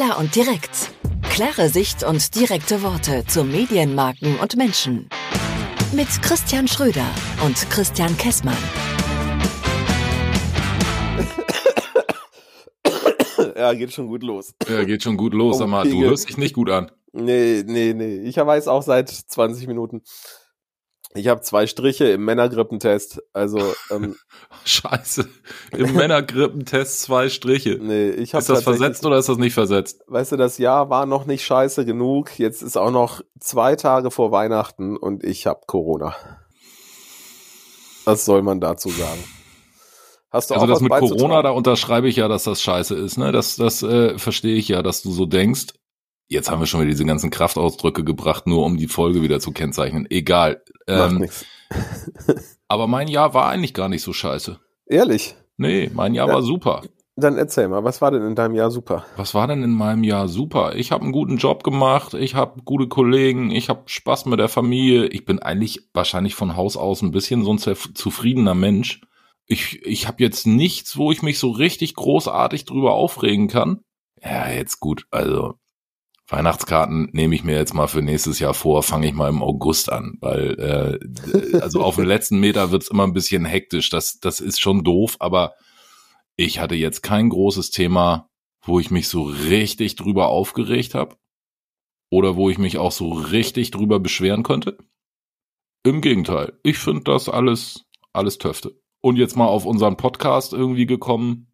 Klar und direkt. Klare Sicht und direkte Worte zu Medienmarken und Menschen. Mit Christian Schröder und Christian Kessmann. Ja, geht schon gut los. Ja, geht schon gut los, sag mal, du hörst dich nicht gut an. Nee, nee, nee. Ich weiß auch seit 20 Minuten. Ich habe zwei Striche im Männergrippentest. Also ähm, Scheiße. Im Männergrippentest zwei Striche. Nee, ich habe Ist das versetzt oder ist das nicht versetzt? Weißt du, das Jahr war noch nicht scheiße genug. Jetzt ist auch noch zwei Tage vor Weihnachten und ich habe Corona. Was soll man dazu sagen? Hast du Also auch das was mit? Corona, da unterschreibe ich ja, dass das scheiße ist. Ne? Das, das äh, verstehe ich ja, dass du so denkst. Jetzt haben wir schon wieder diese ganzen Kraftausdrücke gebracht, nur um die Folge wieder zu kennzeichnen. Egal. Macht Ähm, aber mein Jahr war eigentlich gar nicht so scheiße. Ehrlich? Nee, mein Jahr Ja. war super. Dann erzähl mal, was war denn in deinem Jahr super? Was war denn in meinem Jahr super? Ich habe einen guten Job gemacht, ich habe gute Kollegen, ich habe Spaß mit der Familie. Ich bin eigentlich wahrscheinlich von Haus aus ein bisschen so ein zufriedener Mensch. Ich, ich habe jetzt nichts, wo ich mich so richtig großartig drüber aufregen kann. Ja, jetzt gut, also Weihnachtskarten nehme ich mir jetzt mal für nächstes Jahr vor, fange ich mal im August an, weil äh, also auf den letzten Meter wird's immer ein bisschen hektisch. Das, das ist schon doof, aber ich hatte jetzt kein großes Thema, wo ich mich so richtig drüber aufgeregt habe oder wo ich mich auch so richtig drüber beschweren könnte. Im Gegenteil, ich finde das alles alles Töfte. Und jetzt mal auf unseren Podcast irgendwie gekommen.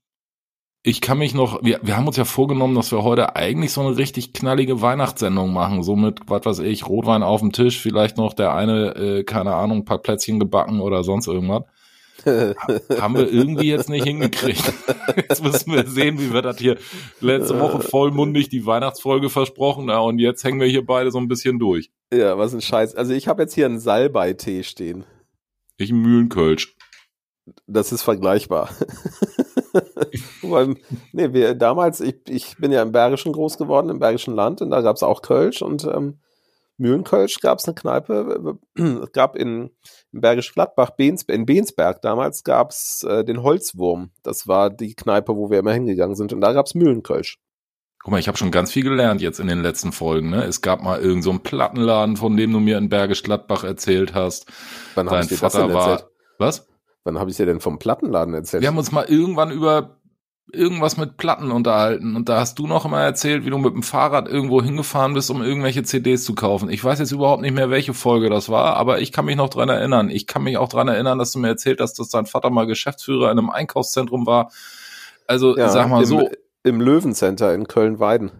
Ich kann mich noch, wir, wir haben uns ja vorgenommen, dass wir heute eigentlich so eine richtig knallige Weihnachtssendung machen. So mit, was weiß ich, Rotwein auf dem Tisch, vielleicht noch der eine, äh, keine Ahnung, ein paar Plätzchen gebacken oder sonst irgendwas. Haben wir irgendwie jetzt nicht hingekriegt. Jetzt müssen wir sehen, wie wir das hier letzte Woche vollmundig die Weihnachtsfolge versprochen ja, und jetzt hängen wir hier beide so ein bisschen durch. ja, was ein Scheiß. Also ich habe jetzt hier einen Salbei-Tee stehen. Ich ein Mühlenkölsch. Das ist vergleichbar. Weil, nee, wir damals, ich, ich bin ja im Bergischen groß geworden, im Bergischen Land, und da gab es auch Kölsch und ähm, Mühlenkölsch gab es eine Kneipe, es gab in, in Bergisch Gladbach, Behns, in Bensberg damals gab es äh, den Holzwurm. Das war die Kneipe, wo wir immer hingegangen sind, und da gab es Mühlenkölsch. Guck mal, ich habe schon ganz viel gelernt jetzt in den letzten Folgen. Ne? Es gab mal irgend so einen Plattenladen, von dem du mir in Bergisch Gladbach erzählt hast. Wann Dein ich dir das Vater war. erzählt? Was? Wann habe ich dir denn vom Plattenladen erzählt? Wir haben uns mal irgendwann über irgendwas mit Platten unterhalten und da hast du noch immer erzählt, wie du mit dem Fahrrad irgendwo hingefahren bist, um irgendwelche CDs zu kaufen. Ich weiß jetzt überhaupt nicht mehr, welche Folge das war, aber ich kann mich noch dran erinnern. Ich kann mich auch dran erinnern, dass du mir erzählt hast, dass dein Vater mal Geschäftsführer in einem Einkaufszentrum war. Also Ja, sag mal im, so, Im Löwencenter in Köln-Weiden.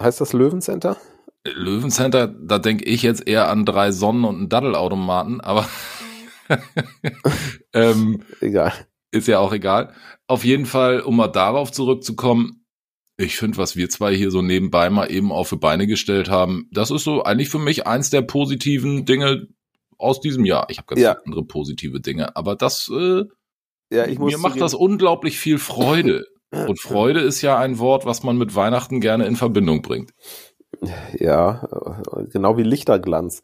Heißt das Löwencenter? Löwencenter, da denke ich jetzt eher an drei Sonnen und einen Daddelautomaten, aber ähm, Egal. Ist ja auch egal. Auf jeden Fall, um mal darauf zurückzukommen, ich finde, was wir zwei hier so nebenbei mal eben auf die Beine gestellt haben, das ist so eigentlich für mich eins der positiven Dinge aus diesem Jahr. Ich habe ganz Ja. andere positive Dinge, aber das äh, Ja, ich muss mir macht zugeben- das unglaublich viel Freude. Und Freude ist ja ein Wort, was man mit Weihnachten gerne in Verbindung bringt. Ja, genau wie Lichterglanz.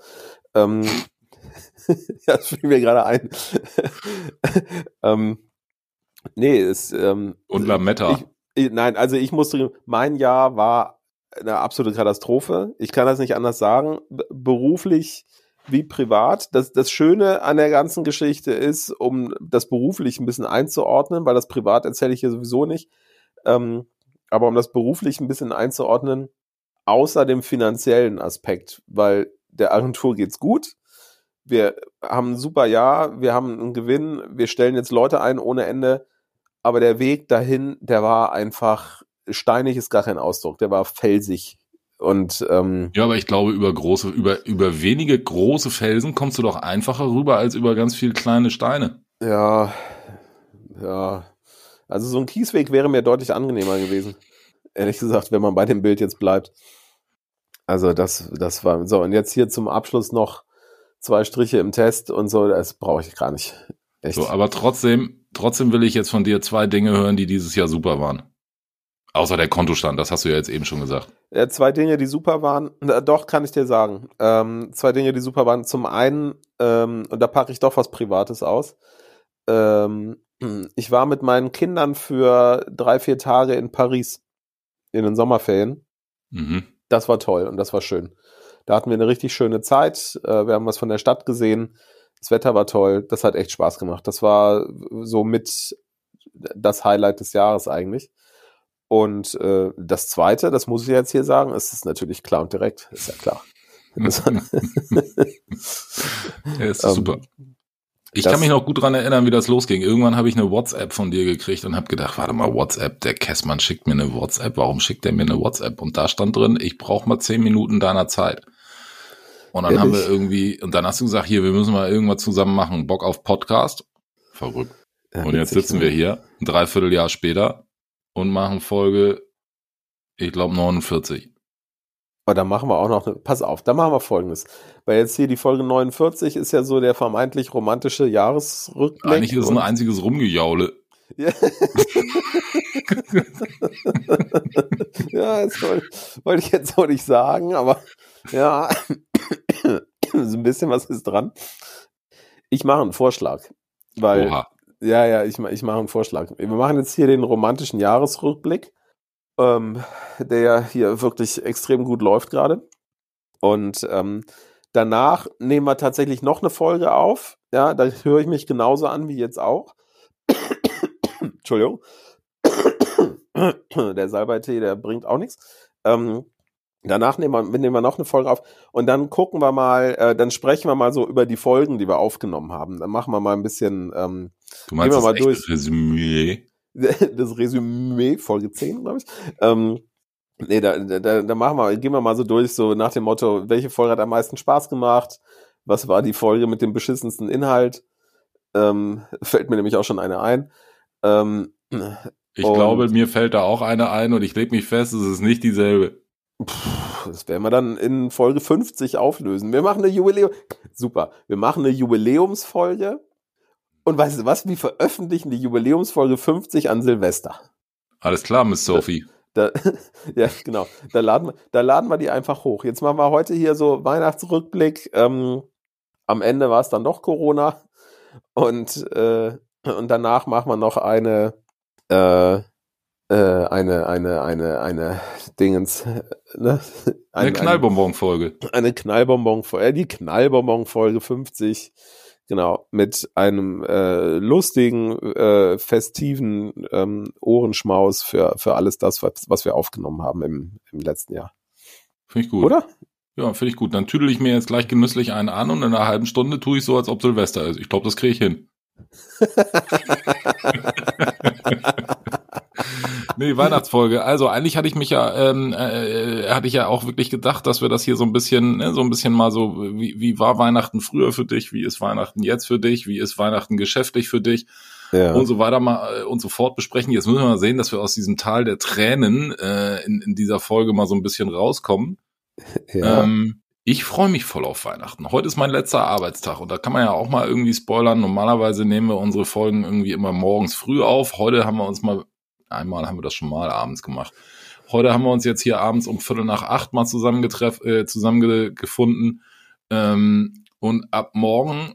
Ähm, ja, das fiel mir gerade ein. ähm, nee, es, ähm, Und Lametta. Ich, ich, nein, also ich musste, mein Jahr war eine absolute Katastrophe. Ich kann das nicht anders sagen. Beruflich wie privat. Das, das Schöne an der ganzen Geschichte ist, um das beruflich ein bisschen einzuordnen, weil das privat erzähle ich hier sowieso nicht, ähm, aber um das beruflich ein bisschen einzuordnen, außer dem finanziellen Aspekt, weil der Agentur geht's gut. Wir haben ein super Jahr, wir haben einen Gewinn, wir stellen jetzt Leute ein ohne Ende, aber der Weg dahin, der war einfach steinig ist gar kein Ausdruck, der war felsig und ähm, Ja, aber ich glaube, über große, über, über wenige große Felsen kommst du doch einfacher rüber als über ganz viele kleine Steine. ja, ja, also so ein Kiesweg wäre mir deutlich angenehmer gewesen, ehrlich gesagt, wenn man bei dem Bild jetzt bleibt. Also das, das war so und jetzt hier zum Abschluss noch zwei Striche im Test und so, das brauche ich gar nicht. Echt. So, aber trotzdem, trotzdem will ich jetzt von dir zwei Dinge hören, die dieses Jahr super waren. Außer der Kontostand, das hast du ja jetzt eben schon gesagt. Ja, zwei Dinge, die super waren. Na, doch, kann ich dir sagen. Ähm, zwei Dinge, die super waren. Zum einen, ähm, und da packe ich doch was Privates aus. Ähm, ich war mit meinen Kindern für drei, vier Tage in Paris. in den Sommerferien. Mhm. Das war toll und das war schön. Da hatten wir eine richtig schöne Zeit. Äh, wir haben was von der Stadt gesehen. Das Wetter war toll. Das hat echt Spaß gemacht. Das war so mit das Highlight des Jahres eigentlich. Und äh, das Zweite, das muss ich jetzt hier sagen, ist es natürlich klar und direkt. Ist ja klar. Ja, ist Ähm, super. Ich kann mich noch gut dran erinnern, wie das losging. Irgendwann habe ich eine WhatsApp von dir gekriegt und habe gedacht, warte mal, WhatsApp, der Kessmann schickt mir eine WhatsApp. Warum schickt er mir eine WhatsApp? Und da stand drin, ich brauche mal zehn Minuten deiner Zeit. Und dann haben wir Ehrlich? irgendwie, und dann hast du gesagt, hier, wir müssen mal irgendwas zusammen machen. Bock auf Podcast? Verrückt. Ja, Und jetzt sitzen ne? wir hier, ein Dreivierteljahr später, und machen Folge, ich glaube, 49. Aber da machen wir auch noch, pass auf, da machen wir folgendes. Weil jetzt hier die Folge 49 ist ja so der vermeintlich romantische Jahresrückblick. Eigentlich ist es ein einziges Rumgejaule. Ja, ja das wollte, wollte ich jetzt auch nicht sagen, aber ja, so ein bisschen was ist dran. Ich mache einen Vorschlag, weil, Oha. ja, ja, ich, ich mache einen Vorschlag. Wir machen jetzt hier den romantischen Jahresrückblick, ähm, der ja hier wirklich extrem gut läuft gerade. Und ähm, danach nehmen wir tatsächlich noch eine Folge auf. Ja, da höre ich mich genauso an wie jetzt auch. Entschuldigung. der Salbeitee, der bringt auch nichts. Ähm, danach nehmen wir, nehmen wir noch eine Folge auf und dann gucken wir mal, äh, dann sprechen wir mal so über die Folgen, die wir aufgenommen haben. Dann machen wir mal ein bisschen ähm, Du meinst wir das mal durch. Resümee? das Resümee, Folge 10, glaube ich. Ähm, nee, da, da, da machen wir, gehen wir mal so durch, so nach dem Motto, welche Folge hat am meisten Spaß gemacht? Was war die Folge mit dem beschissensten Inhalt? Ähm, fällt mir nämlich auch schon eine ein. Ähm, Ich glaube, mir fällt da auch eine ein und ich leg mich fest, es ist nicht dieselbe. Pff, Das werden wir dann in Folge 50 auflösen. Wir machen eine Jubiläum. Super. Wir machen eine Jubiläumsfolge. Und weißt du was? Wir veröffentlichen die Jubiläumsfolge 50 an Silvester. Alles klar, Miss Sophie. Da, ja, genau. Da laden, wir, da laden wir die einfach hoch. Jetzt machen wir heute hier so Weihnachtsrückblick. Ähm, am Ende war es dann doch Corona. Und, äh, und danach machen wir noch eine, äh, eine, eine, eine, eine Dingens, äh, ne? Eine Ein- Knallbonbon-Folge. eine Knallbonbon, äh, die Knallbonbon Folge 50, genau, mit einem äh, lustigen, äh, festiven ähm, Ohrenschmaus für, für alles das, was, was wir aufgenommen haben im, im letzten Jahr. Finde ich gut. Oder? Ja, finde ich gut. Dann tüdel ich mir jetzt gleich genüsslich einen an und in einer halben Stunde tue ich so, als ob Silvester ist. Ich glaube, das kriege ich hin. nee, Weihnachtsfolge. Also eigentlich hatte ich mich ja, ähm, äh, hatte ich ja auch wirklich gedacht, dass wir das hier so ein bisschen, ne, so ein bisschen mal so, wie, wie war Weihnachten früher für dich? Wie ist Weihnachten jetzt für dich? Wie ist Weihnachten geschäftlich für dich? Ja. und so weiter mal äh, und so fort besprechen. Jetzt müssen wir mal sehen, dass wir aus diesem Tal der Tränen äh, in, in dieser Folge mal so ein bisschen rauskommen. ja. Ähm, ich freue mich voll auf Weihnachten. Heute ist mein letzter Arbeitstag und da kann man ja auch mal irgendwie spoilern. Normalerweise nehmen wir unsere Folgen irgendwie immer morgens früh auf. Heute haben wir uns mal, einmal haben wir das schon mal abends gemacht. Heute haben wir uns jetzt hier abends um Viertel nach acht mal zusammengetreff, äh, zusammengefunden. Ähm, und ab morgen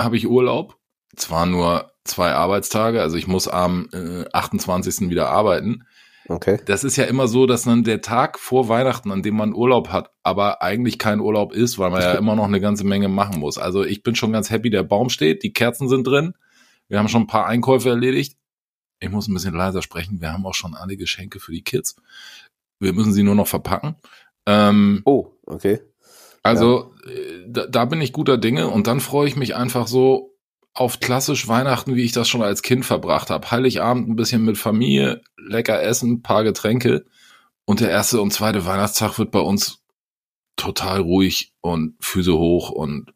habe ich Urlaub. Zwar nur zwei Arbeitstage, also ich muss am äh, 28. wieder arbeiten. okay. Das ist ja immer so, dass dann der Tag vor Weihnachten, an dem man Urlaub hat, aber eigentlich kein Urlaub ist, weil man ja immer noch eine ganze Menge machen muss. Also ich bin schon ganz happy, der Baum steht, die Kerzen sind drin. Wir haben schon ein paar Einkäufe erledigt. Ich muss ein bisschen leiser sprechen. Wir haben auch schon alle Geschenke für die Kids. Wir müssen sie nur noch verpacken. Ähm, Oh, okay. also äh, da, da bin ich guter Dinge und dann freue ich mich einfach so auf klassisch Weihnachten, wie ich das schon als Kind verbracht habe. Heiligabend ein bisschen mit Familie, lecker essen, paar Getränke und der erste und zweite Weihnachtstag wird bei uns total ruhig und Füße hoch und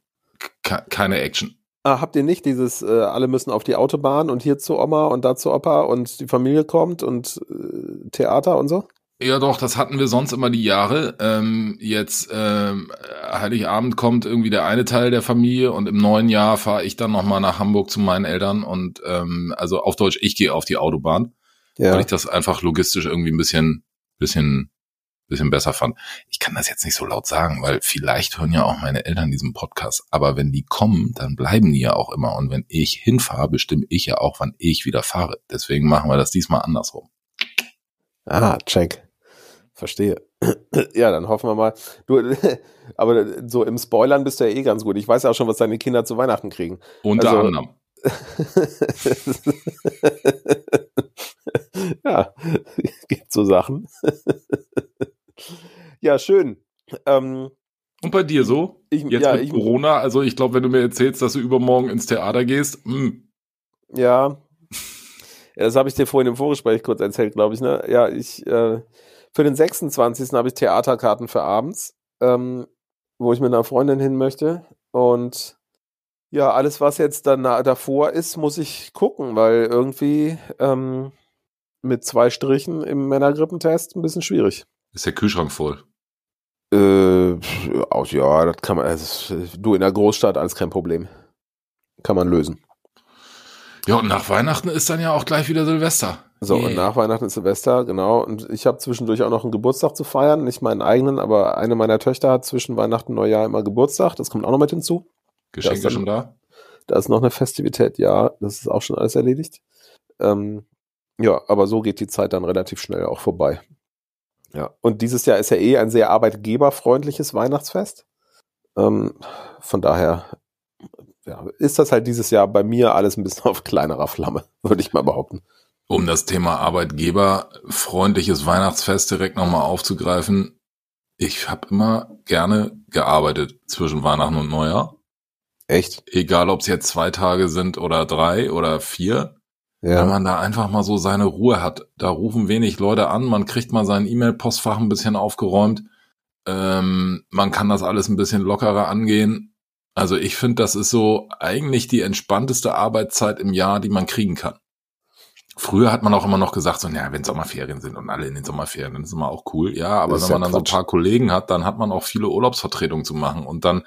ke- keine Action. Ah, habt ihr nicht dieses, äh, alle müssen auf die Autobahn und hier zu Oma und da zu Opa und die Familie kommt und äh, Theater und so? Ja, doch, das hatten wir sonst immer die Jahre. Ähm, jetzt ähm, Heiligabend kommt irgendwie der eine Teil der Familie und im neuen Jahr fahre ich dann nochmal nach Hamburg zu meinen Eltern und ähm, also auf Deutsch, ich gehe auf die Autobahn, weil Ja. ich das einfach logistisch irgendwie ein bisschen, bisschen, bisschen besser fand. Ich kann das jetzt nicht so laut sagen, weil vielleicht hören ja auch meine Eltern diesen Podcast. Aber wenn die kommen, dann bleiben die ja auch immer. Und wenn ich hinfahre, bestimme ich ja auch, wann ich wieder fahre. Deswegen machen wir das diesmal andersrum. Ah, check. Verstehe. ja, dann hoffen wir mal. Du, aber so im Spoilern bist du ja eh ganz gut. Ich weiß ja auch schon, was deine Kinder zu Weihnachten kriegen. Unter also, anderem. ja, gibt so Sachen. Ja, schön. Ähm, und bei dir so? Ich, Jetzt ja, mit ich, Corona, also ich glaube, wenn du mir erzählst, dass du übermorgen ins Theater gehst, mh. Hm. Ja. ja das habe ich dir vorhin im Vorgespräch kurz erzählt, glaube ich. Ne? Ja, ich äh, für den 26. habe ich Theaterkarten für abends, ähm, wo ich mit einer Freundin hin möchte. Und ja, alles, was jetzt dann davor ist, muss ich gucken, weil irgendwie ähm, mit zwei Strichen im Männergrippentest ein bisschen schwierig. Ist der Kühlschrank voll? Äh, ja, das kann man, also, du in der Großstadt, alles kein Problem. Kann man lösen. Ja, und nach Weihnachten ist dann ja auch gleich wieder Silvester. So, yeah. und nach Weihnachten ist Silvester, genau. Und ich habe zwischendurch auch noch einen Geburtstag zu feiern. Nicht meinen eigenen, aber eine meiner Töchter hat zwischen Weihnachten und Neujahr immer Geburtstag. Das kommt auch noch mit hinzu. Geschenke dann, schon da? Da ist noch eine Festivität, ja. Das ist auch schon alles erledigt. Ähm, ja, aber so geht die Zeit dann relativ schnell auch vorbei. Ja, und dieses Jahr ist ja eh ein sehr arbeitgeberfreundliches Weihnachtsfest. Ähm, von daher ja, ist das halt dieses Jahr bei mir alles ein bisschen auf kleinerer Flamme, würde ich mal behaupten. Um das Thema arbeitgeberfreundliches Weihnachtsfest direkt nochmal aufzugreifen. Ich habe immer gerne gearbeitet zwischen Weihnachten und Neujahr. Echt? Egal, ob es jetzt zwei Tage sind oder drei oder vier. Ja. Wenn man da einfach mal so seine Ruhe hat. Da rufen wenig Leute an, man kriegt mal sein E-Mail-Postfach ein bisschen aufgeräumt. Ähm, man kann das alles ein bisschen lockerer angehen. Also ich finde, das ist so eigentlich die entspannteste Arbeitszeit im Jahr, die man kriegen kann. Früher hat man auch immer noch gesagt, so, naja, wenn Sommerferien sind und alle in den Sommerferien, dann ist immer auch cool. Ja, aber wenn man ja dann Quatsch. so ein paar Kollegen hat, dann hat man auch viele Urlaubsvertretungen zu machen und dann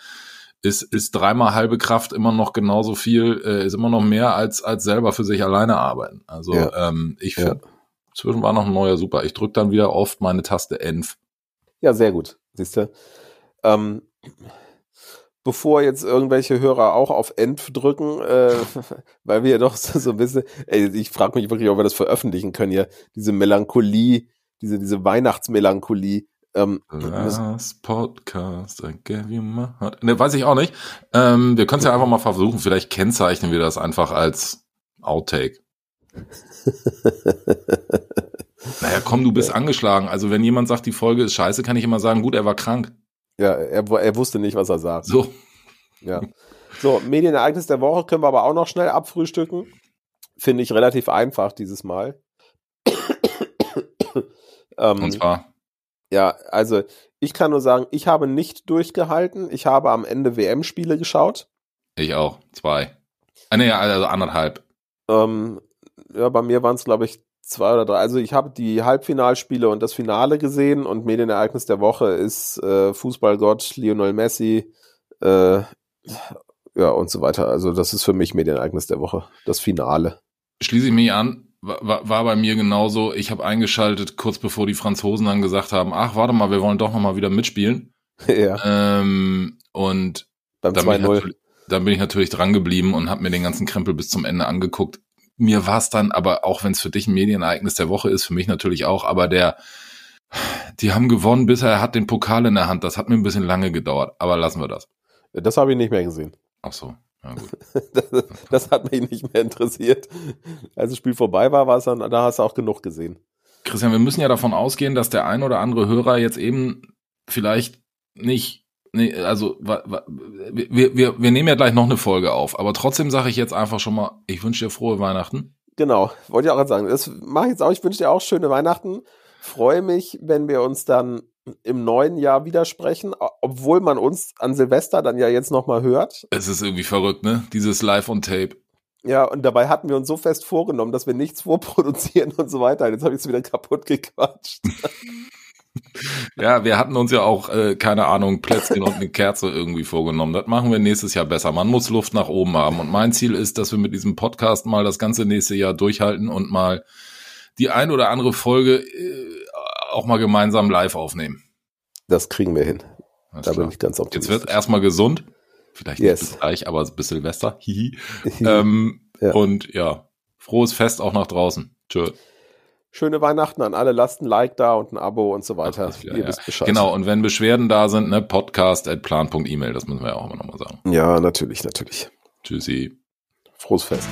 ist, ist dreimal halbe Kraft immer noch genauso viel, äh, ist immer noch mehr als, als selber für sich alleine arbeiten. Also ja. ähm, ich finde, ja. zwischen war noch ein neuer super. Ich drücke dann wieder oft meine Taste Enf. Ja, sehr gut. Siehst du. Ähm, bevor jetzt irgendwelche Hörer auch auf Enf drücken, äh, weil wir doch so, so ein bisschen, ey, ich frage mich wirklich, ob wir das veröffentlichen können hier, diese Melancholie, diese, diese Weihnachtsmelancholie, ähm, Last Podcast, I gave you my heart. Ne, weiß ich auch nicht. Ähm, wir können es ja einfach mal versuchen. Vielleicht kennzeichnen wir das einfach als Outtake. naja, komm, du bist angeschlagen. Also wenn jemand sagt, die Folge ist scheiße, kann ich immer sagen, gut, er war krank. Ja, er, er wusste nicht, was er sagt. So. Ja. So, Medienereignis der Woche können wir aber auch noch schnell abfrühstücken. Finde ich relativ einfach dieses Mal. ähm, Und zwar? Ja, also ich kann nur sagen, ich habe nicht durchgehalten. Ich habe am Ende WM-Spiele geschaut. Ich auch, zwei. Ah, nee, also anderthalb. Ähm, ja, bei mir waren es, glaube ich, zwei oder drei. Also ich habe die Halbfinalspiele und das Finale gesehen und Medienereignis der Woche ist äh, Fußballgott Lionel Messi äh, ja und so weiter. Also das ist für mich Medienereignis der Woche, das Finale. Schließe ich mich an war, war bei mir genauso. Ich habe eingeschaltet, kurz bevor die Franzosen dann gesagt haben, ach, warte mal, wir wollen doch noch mal wieder mitspielen. Ja. Ähm, und Beim dann, bin ich dann bin ich natürlich dran geblieben und habe mir den ganzen Krempel bis zum Ende angeguckt. Mir war es dann, aber auch wenn es für dich ein Medienereignis der Woche ist, für mich natürlich auch, aber der, die haben gewonnen, bis er hat den Pokal in der Hand. Das hat mir ein bisschen lange gedauert, aber lassen wir das. Das habe ich nicht mehr gesehen. Ach so. Das, das, hat mich nicht mehr interessiert. Als das Spiel vorbei war, war es dann, da hast du auch genug gesehen. Christian, wir müssen ja davon ausgehen, dass der ein oder andere Hörer jetzt eben vielleicht nicht, nee, also wir, wir, wir nehmen ja gleich noch eine Folge auf, aber trotzdem sage ich jetzt einfach schon mal, ich wünsche dir frohe Weihnachten. Genau, wollte ich auch gerade sagen. Das mache ich jetzt auch. Ich wünsche dir auch schöne Weihnachten. Freue mich, wenn wir uns dann im neuen Jahr widersprechen, obwohl man uns an Silvester dann ja jetzt nochmal hört. Es ist irgendwie verrückt, ne? Dieses Live on Tape. Ja, und dabei hatten wir uns so fest vorgenommen, dass wir nichts vorproduzieren und so weiter. Jetzt habe ich es wieder kaputt gequatscht. ja, wir hatten uns ja auch, äh, keine Ahnung, Plätzchen und eine Kerze irgendwie vorgenommen. Das machen wir nächstes Jahr besser. Man muss Luft nach oben haben. Und mein Ziel ist, dass wir mit diesem Podcast mal das ganze nächste Jahr durchhalten und mal die ein oder andere Folge äh, auch mal gemeinsam live aufnehmen. Das kriegen wir hin. Alles da klar. bin ich ganz optimistisch. Jetzt wird erstmal gesund. Vielleicht yes. nicht gleich, aber bis Silvester. Hihi. ähm, ja. Und ja, frohes Fest auch nach draußen. Tschö. schöne Weihnachten an alle. Lasst ein Like da und ein Abo und so weiter. Ja, Ihr ja. wisst Bescheid. Genau, und wenn Beschwerden da sind, ne, podcast.plan.email, das müssen wir ja auch immer nochmal sagen. Ja, natürlich, natürlich. Tschüssi. Frohes Fest.